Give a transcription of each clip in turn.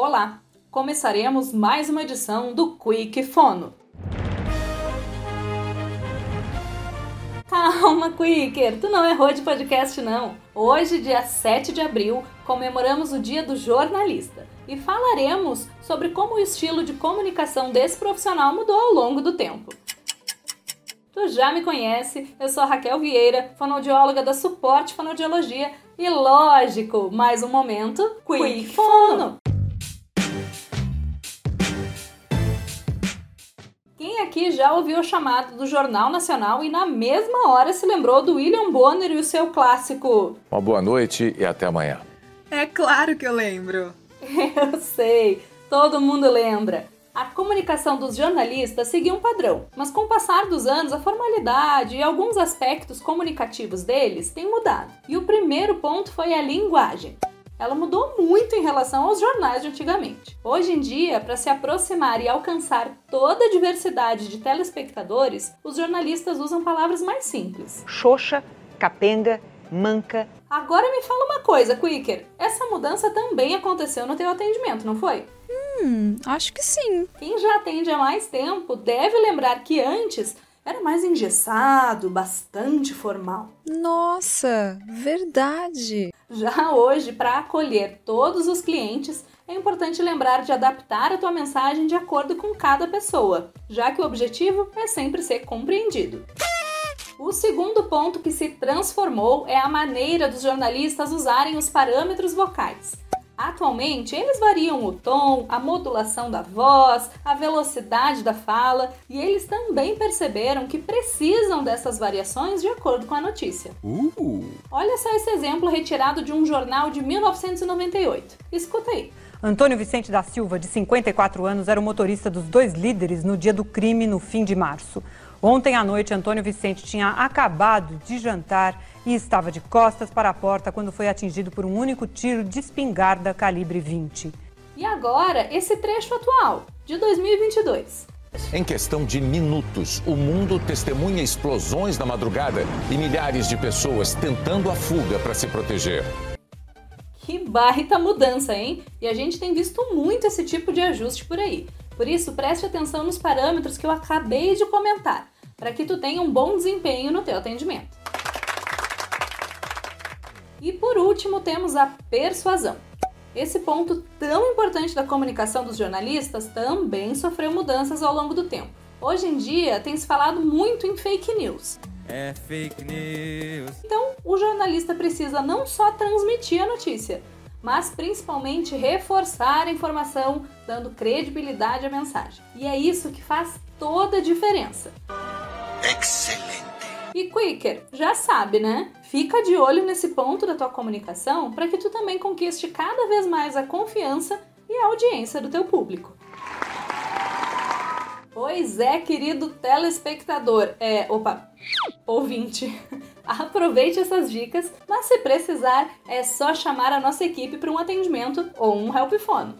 Olá! Começaremos mais uma edição do Quick Fono. Calma, Quicker, tu não errou de podcast não. Hoje, dia 7 de abril, comemoramos o Dia do Jornalista e falaremos sobre como o estilo de comunicação desse profissional mudou ao longo do tempo. Tu já me conhece, eu sou a Raquel Vieira, fonoaudióloga da Suporte Fonoaudiologia e, lógico, mais um momento, Quick Fono! Quem aqui já ouviu o chamado do Jornal Nacional e na mesma hora se lembrou do William Bonner e o seu clássico Uma boa noite e até amanhã. É claro que eu lembro. Eu sei, todo mundo lembra. A comunicação dos jornalistas seguia um padrão, mas com o passar dos anos, a formalidade e alguns aspectos comunicativos deles têm mudado. E o primeiro ponto foi a linguagem. Ela mudou muito em relação aos jornais de antigamente. Hoje em dia, para se aproximar e alcançar toda a diversidade de telespectadores, os jornalistas usam palavras mais simples. Xoxa, capenga, manca. Agora me fala uma coisa, Quicker. Essa mudança também aconteceu no teu atendimento, não foi? Hum, acho que sim. Quem já atende há mais tempo deve lembrar que antes era mais engessado, bastante formal. Nossa, verdade. Já hoje, para acolher todos os clientes, é importante lembrar de adaptar a tua mensagem de acordo com cada pessoa, já que o objetivo é sempre ser compreendido. O segundo ponto que se transformou é a maneira dos jornalistas usarem os parâmetros vocais. Atualmente, eles variam o tom, a modulação da voz, a velocidade da fala e eles também perceberam que precisam dessas variações de acordo com a notícia. Uh. Olha só esse exemplo retirado de um jornal de 1998. Escuta aí. Antônio Vicente da Silva, de 54 anos, era o motorista dos dois líderes no dia do crime, no fim de março. Ontem à noite, Antônio Vicente tinha acabado de jantar e estava de costas para a porta quando foi atingido por um único tiro de espingarda calibre 20. E agora, esse trecho atual, de 2022. Em questão de minutos, o mundo testemunha explosões na madrugada e milhares de pessoas tentando a fuga para se proteger. Que baita mudança, hein? E a gente tem visto muito esse tipo de ajuste por aí. Por isso, preste atenção nos parâmetros que eu acabei de comentar, para que tu tenha um bom desempenho no teu atendimento. E por último, temos a persuasão. Esse ponto tão importante da comunicação dos jornalistas também sofreu mudanças ao longo do tempo. Hoje em dia, tem se falado muito em fake news. É fake news. Então, o jornalista precisa não só transmitir a notícia, mas principalmente reforçar a informação, dando credibilidade à mensagem. E é isso que faz toda a diferença. Excelente. E Quicker, já sabe, né? Fica de olho nesse ponto da tua comunicação para que tu também conquiste cada vez mais a confiança e a audiência do teu público. Pois é, querido telespectador, é, opa, ouvinte. Aproveite essas dicas, mas se precisar, é só chamar a nossa equipe para um atendimento ou um helpfone.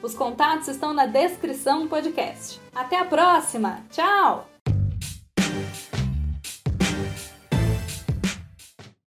Os contatos estão na descrição do podcast. Até a próxima! Tchau!